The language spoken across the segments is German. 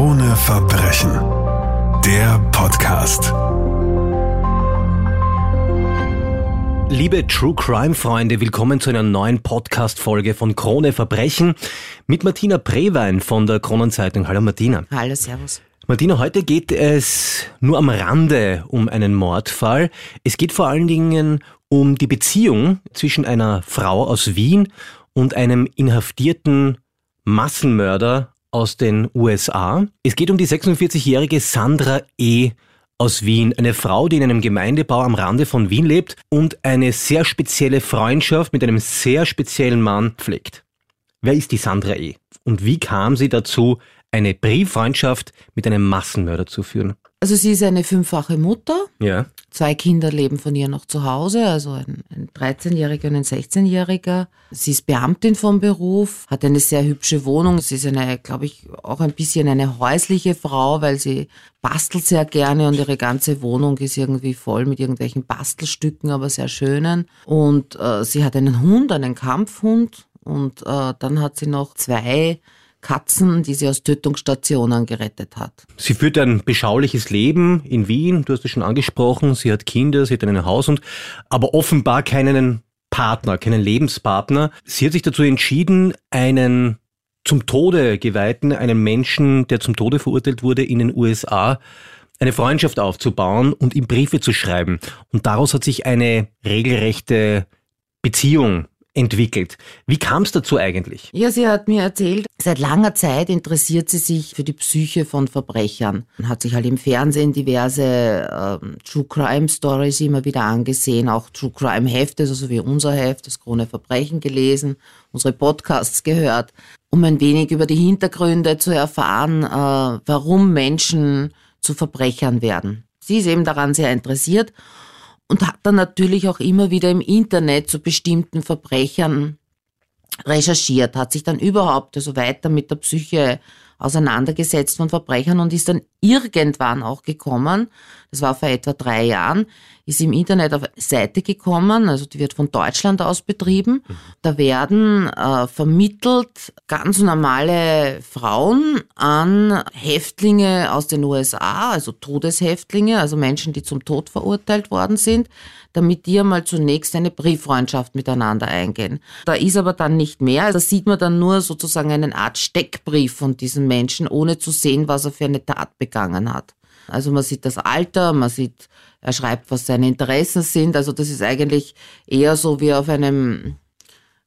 Krone Verbrechen. Der Podcast. Liebe True Crime Freunde, willkommen zu einer neuen Podcast Folge von Krone Verbrechen mit Martina Prewein von der Kronenzeitung. Hallo Martina. Hallo, servus. Martina, heute geht es nur am Rande um einen Mordfall. Es geht vor allen Dingen um die Beziehung zwischen einer Frau aus Wien und einem inhaftierten Massenmörder aus den USA. Es geht um die 46-jährige Sandra E. aus Wien, eine Frau, die in einem Gemeindebau am Rande von Wien lebt und eine sehr spezielle Freundschaft mit einem sehr speziellen Mann pflegt. Wer ist die Sandra E? Und wie kam sie dazu, eine Brieffreundschaft mit einem Massenmörder zu führen? Also sie ist eine fünffache Mutter. Ja. Zwei Kinder leben von ihr noch zu Hause, also ein, ein 13-Jähriger und ein 16-Jähriger. Sie ist Beamtin vom Beruf, hat eine sehr hübsche Wohnung. Sie ist eine, glaube ich, auch ein bisschen eine häusliche Frau, weil sie bastelt sehr gerne und ihre ganze Wohnung ist irgendwie voll mit irgendwelchen Bastelstücken, aber sehr schönen. Und äh, sie hat einen Hund, einen Kampfhund. Und äh, dann hat sie noch zwei Katzen, die sie aus Tötungsstationen gerettet hat. Sie führt ein beschauliches Leben in Wien, du hast es schon angesprochen, sie hat Kinder, sie hat einen Haushund, aber offenbar keinen Partner, keinen Lebenspartner. Sie hat sich dazu entschieden, einen zum Tode geweihten, einen Menschen, der zum Tode verurteilt wurde in den USA, eine Freundschaft aufzubauen und ihm Briefe zu schreiben. Und daraus hat sich eine regelrechte Beziehung entwickelt. Wie kam es dazu eigentlich? Ja, sie hat mir erzählt, seit langer Zeit interessiert sie sich für die Psyche von Verbrechern. Hat sich halt im Fernsehen diverse ähm, True Crime Stories immer wieder angesehen, auch True Crime Hefte, also wie unser Heft, das Krone Verbrechen gelesen, unsere Podcasts gehört, um ein wenig über die Hintergründe zu erfahren, äh, warum Menschen zu Verbrechern werden. Sie ist eben daran sehr interessiert und hat dann natürlich auch immer wieder im Internet zu bestimmten Verbrechern recherchiert, hat sich dann überhaupt also weiter mit der Psyche auseinandergesetzt von Verbrechern und ist dann irgendwann auch gekommen, das war vor etwa drei Jahren, ist im Internet auf eine Seite gekommen, also die wird von Deutschland aus betrieben. Da werden äh, vermittelt ganz normale Frauen an Häftlinge aus den USA, also Todeshäftlinge, also Menschen, die zum Tod verurteilt worden sind, damit die einmal zunächst eine Brieffreundschaft miteinander eingehen. Da ist aber dann nicht mehr. Da sieht man dann nur sozusagen eine Art Steckbrief von diesem Menschen, ohne zu sehen, was er für eine Tat begangen hat. Also man sieht das Alter, man sieht, er schreibt, was seine Interessen sind. Also das ist eigentlich eher so wie auf einem,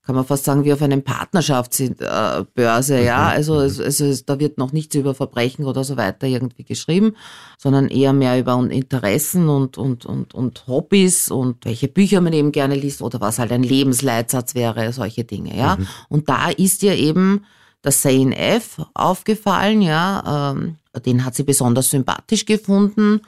kann man fast sagen, wie auf einem Partnerschaftsbörse, ja. Mhm. Also, es, es, da wird noch nichts über Verbrechen oder so weiter irgendwie geschrieben, sondern eher mehr über Interessen und, und, und, und Hobbys und welche Bücher man eben gerne liest oder was halt ein Lebensleitsatz wäre, solche Dinge, ja. Mhm. Und da ist ihr eben der Zane F. aufgefallen, ja, ähm, den hat sie besonders sympathisch gefunden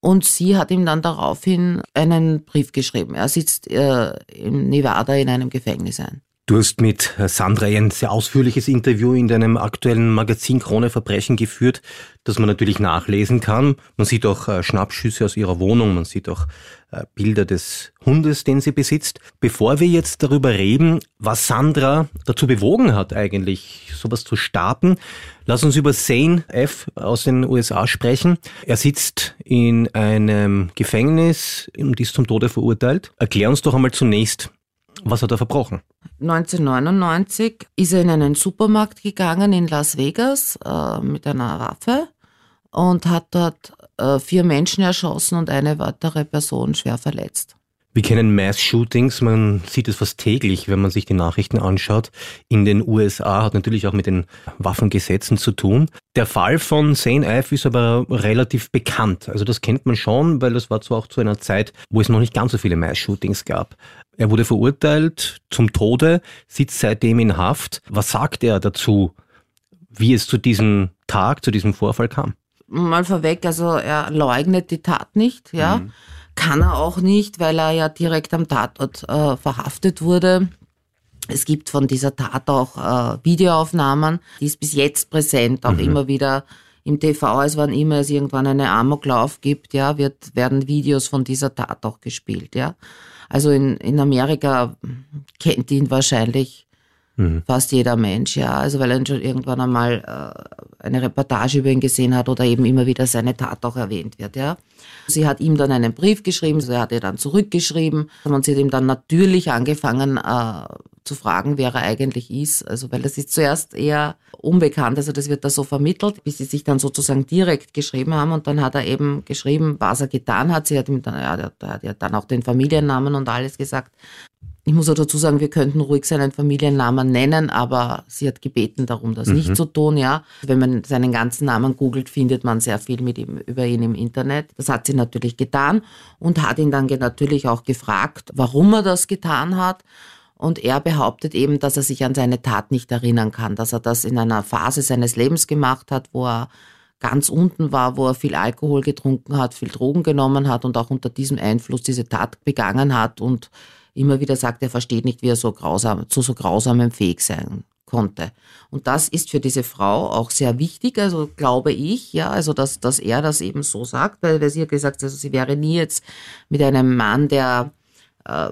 und sie hat ihm dann daraufhin einen Brief geschrieben. Er sitzt äh, in Nevada in einem Gefängnis ein. Du hast mit Sandra ein sehr ausführliches Interview in deinem aktuellen Magazin Krone Verbrechen geführt, das man natürlich nachlesen kann. Man sieht auch äh, Schnappschüsse aus ihrer Wohnung, man sieht auch äh, Bilder des Hundes, den sie besitzt. Bevor wir jetzt darüber reden, was Sandra dazu bewogen hat, eigentlich sowas zu starten, lass uns über Zane F. aus den USA sprechen. Er sitzt in einem Gefängnis und ist zum Tode verurteilt. Erklär uns doch einmal zunächst, was hat er verbrochen? 1999 ist er in einen Supermarkt gegangen in Las Vegas äh, mit einer Waffe und hat dort äh, vier Menschen erschossen und eine weitere Person schwer verletzt. Wir kennen Mass-Shootings, man sieht es fast täglich, wenn man sich die Nachrichten anschaut. In den USA hat natürlich auch mit den Waffengesetzen zu tun. Der Fall von Zane Ive ist aber relativ bekannt. Also das kennt man schon, weil das war zwar auch zu einer Zeit, wo es noch nicht ganz so viele Mass-Shootings gab. Er wurde verurteilt zum Tode, sitzt seitdem in Haft. Was sagt er dazu, wie es zu diesem Tag, zu diesem Vorfall kam? Mal vorweg, also er leugnet die Tat nicht, ja. Mhm. Kann er auch nicht, weil er ja direkt am Tatort äh, verhaftet wurde. Es gibt von dieser Tat auch äh, Videoaufnahmen, die ist bis jetzt präsent, auch mhm. immer wieder im TV, es wann immer es irgendwann eine Amoklauf gibt, ja, wird, werden Videos von dieser Tat auch gespielt, ja. Also in, in Amerika kennt ihn wahrscheinlich mhm. fast jeder Mensch, ja. Also weil er schon irgendwann einmal eine Reportage über ihn gesehen hat oder eben immer wieder seine Tat auch erwähnt wird. Ja. Sie hat ihm dann einen Brief geschrieben, er hat ihr dann zurückgeschrieben und sie hat ihm dann natürlich angefangen äh, zu fragen, wer er eigentlich ist. Also weil das ist zuerst eher unbekannt, also das wird da so vermittelt, bis sie sich dann sozusagen direkt geschrieben haben und dann hat er eben geschrieben, was er getan hat. Sie hat ihm dann, ja, er hat ja dann auch den Familiennamen und alles gesagt. Ich muss auch dazu sagen, wir könnten ruhig seinen Familiennamen nennen, aber sie hat gebeten darum, das mhm. nicht zu tun, ja. Wenn man seinen ganzen Namen googelt, findet man sehr viel mit ihm, über ihn im Internet. Das hat sie natürlich getan und hat ihn dann natürlich auch gefragt, warum er das getan hat. Und er behauptet eben, dass er sich an seine Tat nicht erinnern kann, dass er das in einer Phase seines Lebens gemacht hat, wo er ganz unten war, wo er viel Alkohol getrunken hat, viel Drogen genommen hat und auch unter diesem Einfluss diese Tat begangen hat und immer wieder sagt, er versteht nicht, wie er so grausam, zu so grausamem fähig sein konnte. Und das ist für diese Frau auch sehr wichtig, also glaube ich, ja, also dass, dass er das eben so sagt, weil sie hat gesagt, also sie wäre nie jetzt mit einem Mann, der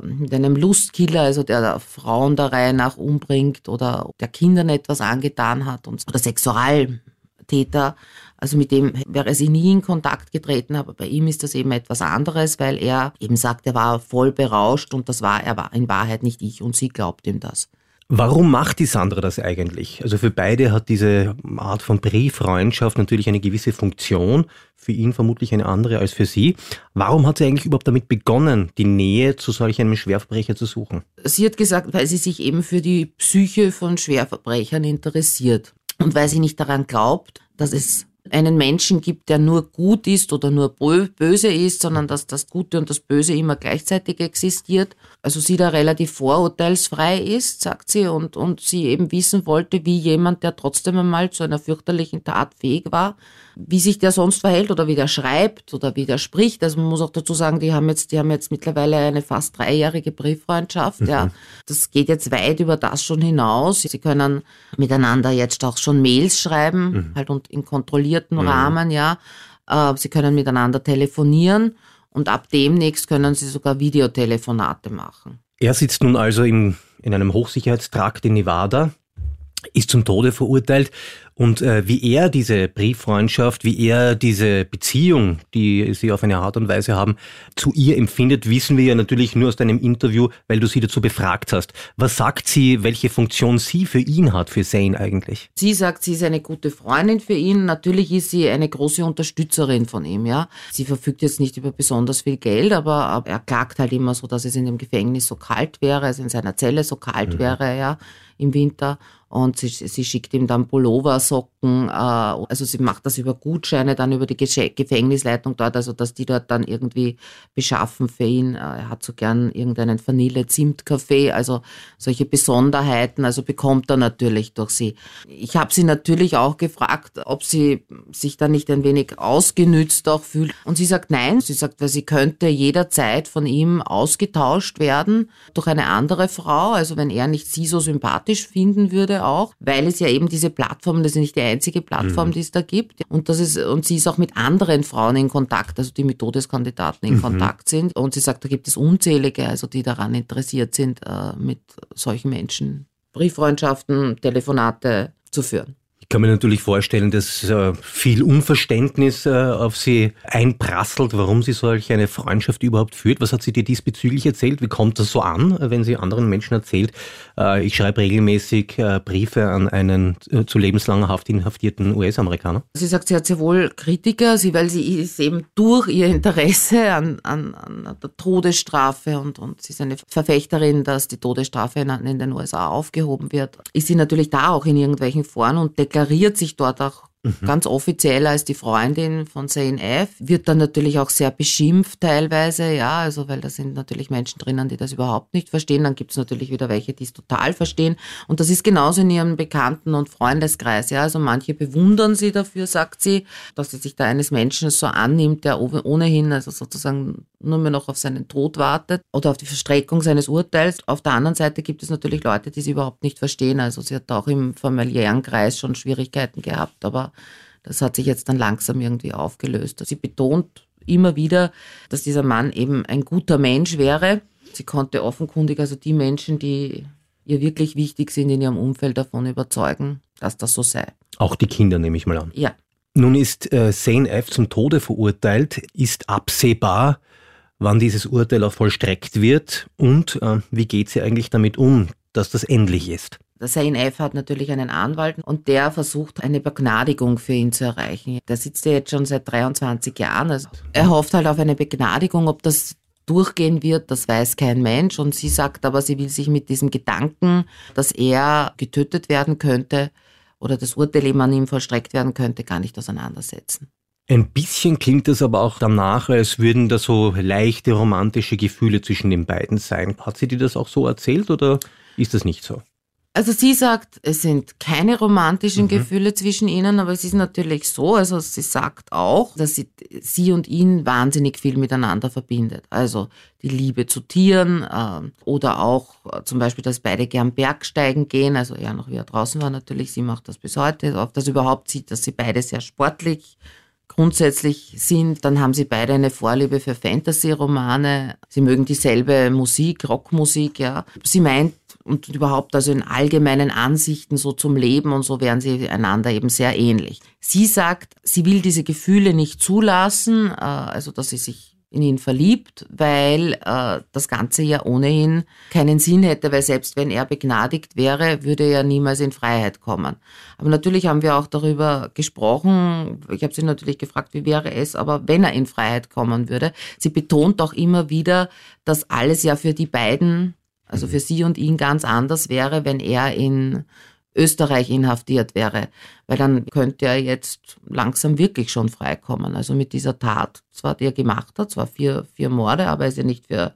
mit einem Lustkiller, also der Frauen der Reihe nach umbringt oder der Kindern etwas angetan hat und, oder Sexualtäter also mit dem wäre sie nie in Kontakt getreten, aber bei ihm ist das eben etwas anderes, weil er eben sagt, er war voll berauscht und das war er war in Wahrheit nicht ich und sie glaubt ihm das. Warum macht die Sandra das eigentlich? Also für beide hat diese Art von Brieffreundschaft natürlich eine gewisse Funktion, für ihn vermutlich eine andere als für sie. Warum hat sie eigentlich überhaupt damit begonnen, die Nähe zu solch einem Schwerverbrecher zu suchen? Sie hat gesagt, weil sie sich eben für die Psyche von Schwerverbrechern interessiert und weil sie nicht daran glaubt, dass es einen Menschen gibt, der nur gut ist oder nur böse ist, sondern dass das Gute und das Böse immer gleichzeitig existiert. Also sie da relativ vorurteilsfrei ist, sagt sie, und, und sie eben wissen wollte, wie jemand, der trotzdem einmal zu einer fürchterlichen Tat fähig war, wie sich der sonst verhält oder wie der schreibt oder wie der spricht. Also man muss auch dazu sagen, die haben jetzt, die haben jetzt mittlerweile eine fast dreijährige Brieffreundschaft. Mhm. Ja, das geht jetzt weit über das schon hinaus. Sie können miteinander jetzt auch schon Mails schreiben, mhm. halt und in kontrollierten mhm. Rahmen. Ja, äh, sie können miteinander telefonieren und ab demnächst können sie sogar Videotelefonate machen. Er sitzt nun also im, in einem Hochsicherheitstrakt in Nevada, ist zum Tode verurteilt und äh, wie er diese Brieffreundschaft, wie er diese Beziehung, die sie auf eine Art und Weise haben, zu ihr empfindet, wissen wir ja natürlich nur aus deinem Interview, weil du sie dazu befragt hast. Was sagt sie, welche Funktion sie für ihn hat, für Zane eigentlich? Sie sagt, sie ist eine gute Freundin für ihn. Natürlich ist sie eine große Unterstützerin von ihm, ja. Sie verfügt jetzt nicht über besonders viel Geld, aber er klagt halt immer so, dass es in dem Gefängnis so kalt wäre, also in seiner Zelle so kalt mhm. wäre, ja, im Winter und sie, sie schickt ihm dann Pulloversocken, äh, also sie macht das über Gutscheine, dann über die Gefängnisleitung dort, also dass die dort dann irgendwie beschaffen für ihn. Äh, er hat so gern irgendeinen Vanille-Zimt-Kaffee, also solche Besonderheiten, also bekommt er natürlich durch sie. Ich habe sie natürlich auch gefragt, ob sie sich da nicht ein wenig ausgenützt auch fühlt. Und sie sagt nein, sie sagt, weil sie könnte jederzeit von ihm ausgetauscht werden durch eine andere Frau, also wenn er nicht sie so sympathisch finden würde, auch, weil es ja eben diese Plattform, das ist nicht die einzige Plattform, mhm. die es da gibt. Und das ist, und sie ist auch mit anderen Frauen in Kontakt, also die mit Todeskandidaten in mhm. Kontakt sind. Und sie sagt, da gibt es unzählige, also die daran interessiert sind, äh, mit solchen Menschen Brieffreundschaften, Telefonate zu führen. Ich kann mir natürlich vorstellen, dass äh, viel Unverständnis äh, auf sie einprasselt, warum sie solch eine Freundschaft überhaupt führt. Was hat sie dir diesbezüglich erzählt? Wie kommt das so an, wenn sie anderen Menschen erzählt? Äh, ich schreibe regelmäßig Briefe an einen zu lebenslanger Haft inhaftierten US-Amerikaner. Sie sagt, sie hat sehr wohl Kritiker, weil sie ist eben durch ihr Interesse an, an, an der Todesstrafe und, und sie ist eine Verfechterin, dass die Todesstrafe in, in den USA aufgehoben wird, ist sie natürlich da auch in irgendwelchen Foren und deklariert deklariert sich dort auch mhm. ganz offiziell als die Freundin von Zane F. Wird dann natürlich auch sehr beschimpft teilweise, ja, also weil da sind natürlich Menschen drinnen, die das überhaupt nicht verstehen. Dann gibt es natürlich wieder welche, die es total verstehen. Und das ist genauso in ihrem Bekannten- und Freundeskreis, ja. Also manche bewundern sie dafür, sagt sie, dass sie sich da eines Menschen so annimmt, der ohnehin, also sozusagen nur mehr noch auf seinen Tod wartet oder auf die Verstreckung seines Urteils. Auf der anderen Seite gibt es natürlich Leute, die sie überhaupt nicht verstehen. Also sie hat auch im familiären Kreis schon Schwierigkeiten gehabt, aber das hat sich jetzt dann langsam irgendwie aufgelöst. Sie betont immer wieder, dass dieser Mann eben ein guter Mensch wäre. Sie konnte offenkundig also die Menschen, die ihr wirklich wichtig sind in ihrem Umfeld davon überzeugen, dass das so sei. Auch die Kinder nehme ich mal an. Ja. Nun ist äh, Zane F. zum Tode verurteilt. Ist absehbar, wann dieses Urteil auch vollstreckt wird und äh, wie geht sie eigentlich damit um, dass das endlich ist? Zane F. hat natürlich einen Anwalt und der versucht, eine Begnadigung für ihn zu erreichen. Der sitzt ja jetzt schon seit 23 Jahren. Also er hofft halt auf eine Begnadigung. Ob das durchgehen wird, das weiß kein Mensch. Und sie sagt aber, sie will sich mit diesem Gedanken, dass er getötet werden könnte oder das Urteil eben an ihm vollstreckt werden könnte, gar nicht auseinandersetzen. Ein bisschen klingt es aber auch danach, als würden da so leichte romantische Gefühle zwischen den beiden sein. Hat sie dir das auch so erzählt oder ist das nicht so? Also sie sagt, es sind keine romantischen mhm. Gefühle zwischen ihnen, aber es ist natürlich so, also sie sagt auch, dass sie, sie und ihn wahnsinnig viel miteinander verbindet. Also die Liebe zu Tieren äh, oder auch äh, zum Beispiel, dass beide gern Bergsteigen gehen, also er noch wie er draußen war natürlich, sie macht das bis heute, auf das überhaupt sieht, dass sie beide sehr sportlich grundsätzlich sind. Dann haben sie beide eine Vorliebe für Fantasy-Romane. Sie mögen dieselbe Musik, Rockmusik, ja. Sie meint, und überhaupt also in allgemeinen Ansichten so zum Leben und so wären sie einander eben sehr ähnlich. Sie sagt, sie will diese Gefühle nicht zulassen, äh, also dass sie sich in ihn verliebt, weil äh, das Ganze ja ohnehin keinen Sinn hätte, weil selbst wenn er begnadigt wäre, würde er niemals in Freiheit kommen. Aber natürlich haben wir auch darüber gesprochen. Ich habe sie natürlich gefragt, wie wäre es, aber wenn er in Freiheit kommen würde. Sie betont auch immer wieder, dass alles ja für die beiden also für sie und ihn ganz anders wäre, wenn er in Österreich inhaftiert wäre, weil dann könnte er jetzt langsam wirklich schon freikommen. Also mit dieser Tat, zwar die er gemacht hat, zwar vier, vier Morde, aber er ist ja nicht für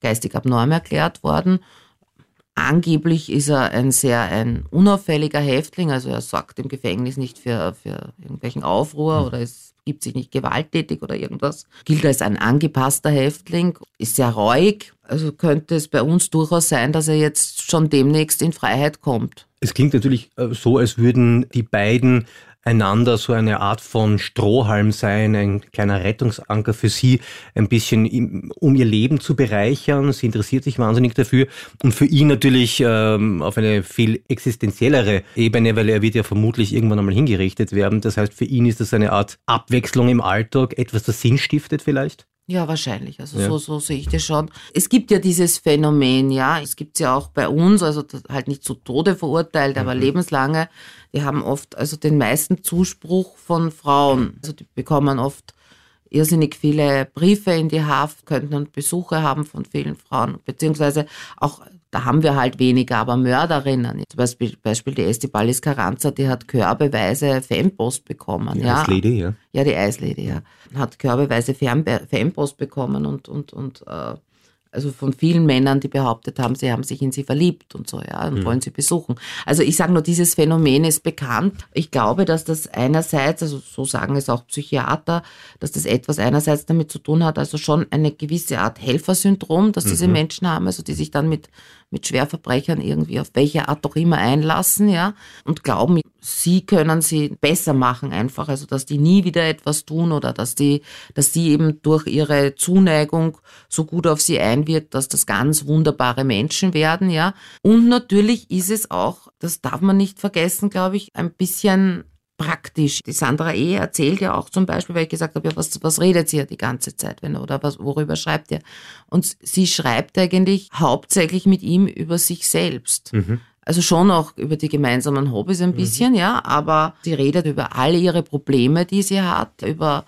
geistig abnorm erklärt worden. Angeblich ist er ein sehr ein unauffälliger Häftling, also er sorgt im Gefängnis nicht für, für irgendwelchen Aufruhr oder es gibt sich nicht gewalttätig oder irgendwas. Gilt als ein angepasster Häftling, ist sehr reuig, also könnte es bei uns durchaus sein, dass er jetzt schon demnächst in Freiheit kommt. Es klingt natürlich äh, so, als würden die beiden einander so eine Art von Strohhalm sein, ein kleiner Rettungsanker für sie, ein bisschen um ihr Leben zu bereichern. Sie interessiert sich wahnsinnig dafür und für ihn natürlich ähm, auf eine viel existenziellere Ebene, weil er wird ja vermutlich irgendwann einmal hingerichtet werden. Das heißt, für ihn ist das eine Art Abwechslung im Alltag, etwas, das Sinn stiftet vielleicht. Ja, wahrscheinlich. Also ja. so, so sehe ich das schon. Es gibt ja dieses Phänomen, ja, es gibt es ja auch bei uns, also halt nicht zu Tode verurteilt, aber mhm. lebenslange. Die haben oft also den meisten Zuspruch von Frauen. Also die bekommen oft irrsinnig viele Briefe in die Haft, könnten Besuche haben von vielen Frauen, beziehungsweise auch da haben wir halt weniger, aber Mörderinnen, zum Beispiel, Beispiel die Estibalis Carranza, die hat körbeweise Fanpost bekommen. Die ja. Eislady, ja. Ja, die Eislady, ja. Hat körbeweise Fanpost bekommen und, und, und äh, also von vielen Männern, die behauptet haben, sie haben sich in sie verliebt und so, ja, und mhm. wollen sie besuchen. Also ich sage nur, dieses Phänomen ist bekannt. Ich glaube, dass das einerseits, also so sagen es auch Psychiater, dass das etwas einerseits damit zu tun hat, also schon eine gewisse Art Helfersyndrom, dass diese mhm. Menschen haben, also die sich dann mit mit Schwerverbrechern irgendwie auf welche Art auch immer einlassen, ja, und glauben, sie können sie besser machen einfach, also dass die nie wieder etwas tun oder dass die, dass die eben durch ihre Zuneigung so gut auf sie einwirkt, dass das ganz wunderbare Menschen werden, ja. Und natürlich ist es auch, das darf man nicht vergessen, glaube ich, ein bisschen praktisch. Die Sandra E. erzählt ja auch zum Beispiel, weil ich gesagt habe, ja, was, was redet sie ja die ganze Zeit, wenn oder was, worüber schreibt ihr? Und sie schreibt eigentlich hauptsächlich mit ihm über sich selbst. Mhm. Also schon auch über die gemeinsamen Hobbys ein mhm. bisschen, mhm. ja, aber sie redet über alle ihre Probleme, die sie hat, über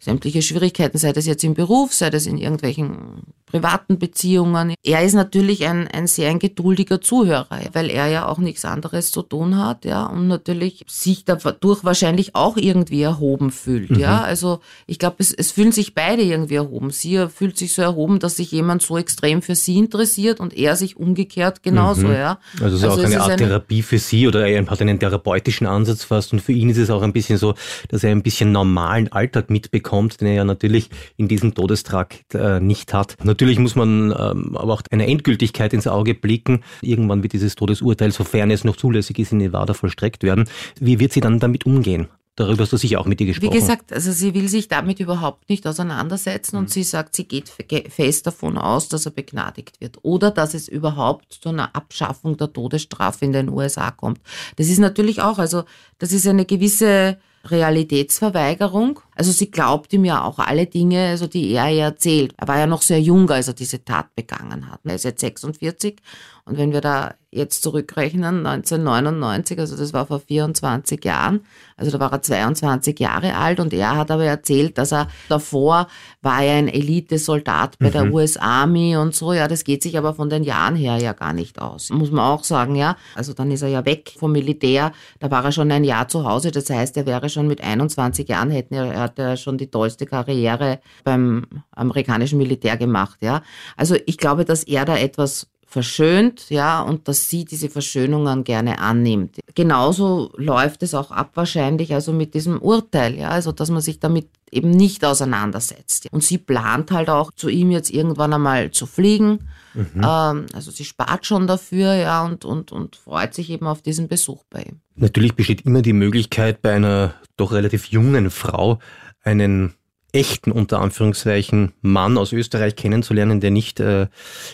sämtliche Schwierigkeiten, sei das jetzt im Beruf, sei das in irgendwelchen privaten Beziehungen. Er ist natürlich ein, ein sehr ein geduldiger Zuhörer, weil er ja auch nichts anderes zu tun hat, ja, und natürlich sich dadurch wahrscheinlich auch irgendwie erhoben fühlt, mhm. ja. Also ich glaube, es, es fühlen sich beide irgendwie erhoben. Sie fühlt sich so erhoben, dass sich jemand so extrem für sie interessiert und er sich umgekehrt genauso, mhm. ja. Also es ist also auch eine Art eine, Therapie für sie oder er hat einen therapeutischen Ansatz fast und für ihn ist es auch ein bisschen so, dass er ein bisschen normalen Alltag mitbekommt, den er ja natürlich in diesem Todestrakt äh, nicht hat. Natürlich muss man ähm, aber auch eine Endgültigkeit ins Auge blicken. Irgendwann wird dieses Todesurteil, sofern es noch zulässig ist, in Nevada vollstreckt werden. Wie wird sie dann damit umgehen? Darüber hast du sicher auch mit dir gesprochen. Wie gesagt, also sie will sich damit überhaupt nicht auseinandersetzen und mhm. sie sagt, sie geht fest davon aus, dass er begnadigt wird oder dass es überhaupt zu einer Abschaffung der Todesstrafe in den USA kommt. Das ist natürlich auch, also das ist eine gewisse Realitätsverweigerung. Also sie glaubt ihm ja auch alle Dinge, also die er ihr erzählt. Er war ja noch sehr jung, als er diese Tat begangen hat. Er ist jetzt 46 und wenn wir da jetzt zurückrechnen, 1999, also das war vor 24 Jahren, also da war er 22 Jahre alt und er hat aber erzählt, dass er davor war er ein Elitesoldat bei mhm. der US Army und so, ja, das geht sich aber von den Jahren her ja gar nicht aus. Muss man auch sagen, ja. Also dann ist er ja weg vom Militär, da war er schon ein Jahr zu Hause, das heißt, er wäre schon mit 21 Jahren, hätten er, er hat er schon die tollste Karriere beim amerikanischen Militär gemacht, ja. Also ich glaube, dass er da etwas verschönt, ja, und dass sie diese Verschönungen gerne annimmt. Genauso läuft es auch ab wahrscheinlich, also mit diesem Urteil, ja, also dass man sich damit eben nicht auseinandersetzt. Und sie plant halt auch zu ihm jetzt irgendwann einmal zu fliegen. Mhm. Ähm, also sie spart schon dafür, ja, und, und, und freut sich eben auf diesen Besuch bei ihm. Natürlich besteht immer die Möglichkeit bei einer doch relativ jungen Frau einen echten, unter Anführungszeichen, Mann aus Österreich kennenzulernen, der nicht äh,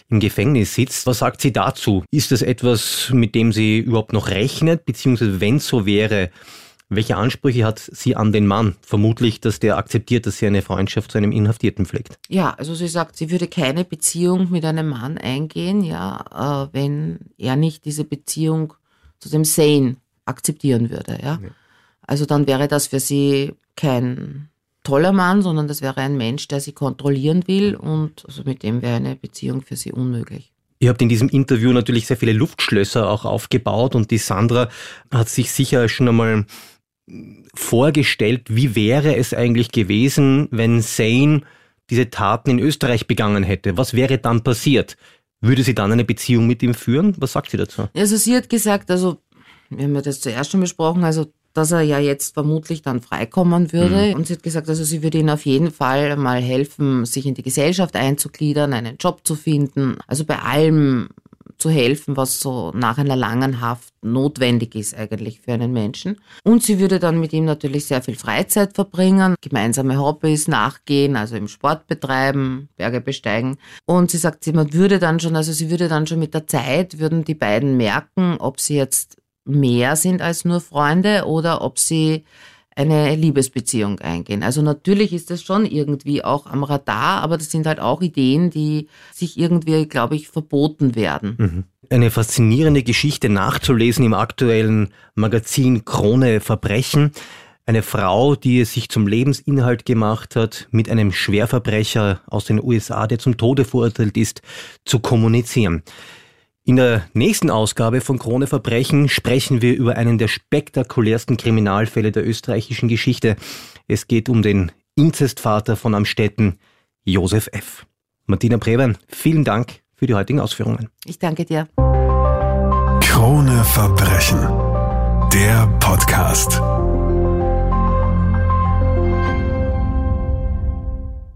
im Gefängnis sitzt. Was sagt sie dazu? Ist das etwas, mit dem sie überhaupt noch rechnet? Beziehungsweise, wenn es so wäre, welche Ansprüche hat sie an den Mann? Vermutlich, dass der akzeptiert, dass sie eine Freundschaft zu einem Inhaftierten pflegt. Ja, also sie sagt, sie würde keine Beziehung mit einem Mann eingehen, ja, äh, wenn er nicht diese Beziehung zu dem Sane akzeptieren würde, ja. ja. Also dann wäre das für sie kein toller Mann, sondern das wäre ein Mensch, der sie kontrollieren will und also mit dem wäre eine Beziehung für sie unmöglich. Ihr habt in diesem Interview natürlich sehr viele Luftschlösser auch aufgebaut und die Sandra hat sich sicher schon einmal vorgestellt, wie wäre es eigentlich gewesen, wenn Zane diese Taten in Österreich begangen hätte? Was wäre dann passiert? Würde sie dann eine Beziehung mit ihm führen? Was sagt sie dazu? Also sie hat gesagt, also wir haben ja das zuerst schon besprochen, also dass er ja jetzt vermutlich dann freikommen würde. Mhm. Und sie hat gesagt, also sie würde ihm auf jeden Fall mal helfen, sich in die Gesellschaft einzugliedern, einen Job zu finden. Also bei allem zu helfen, was so nach einer langen Haft notwendig ist eigentlich für einen Menschen. Und sie würde dann mit ihm natürlich sehr viel Freizeit verbringen, gemeinsame Hobbys nachgehen, also im Sport betreiben, Berge besteigen. Und sie sagt, man würde dann schon, also sie würde dann schon mit der Zeit, würden die beiden merken, ob sie jetzt mehr sind als nur Freunde oder ob sie eine Liebesbeziehung eingehen. Also natürlich ist das schon irgendwie auch am Radar, aber das sind halt auch Ideen, die sich irgendwie, glaube ich, verboten werden. Mhm. Eine faszinierende Geschichte nachzulesen im aktuellen Magazin Krone Verbrechen. Eine Frau, die es sich zum Lebensinhalt gemacht hat, mit einem Schwerverbrecher aus den USA, der zum Tode verurteilt ist, zu kommunizieren. In der nächsten Ausgabe von Krone Verbrechen sprechen wir über einen der spektakulärsten Kriminalfälle der österreichischen Geschichte. Es geht um den Inzestvater von Amstetten, Josef F. Martina Prevern, vielen Dank für die heutigen Ausführungen. Ich danke dir. Krone Verbrechen, der Podcast.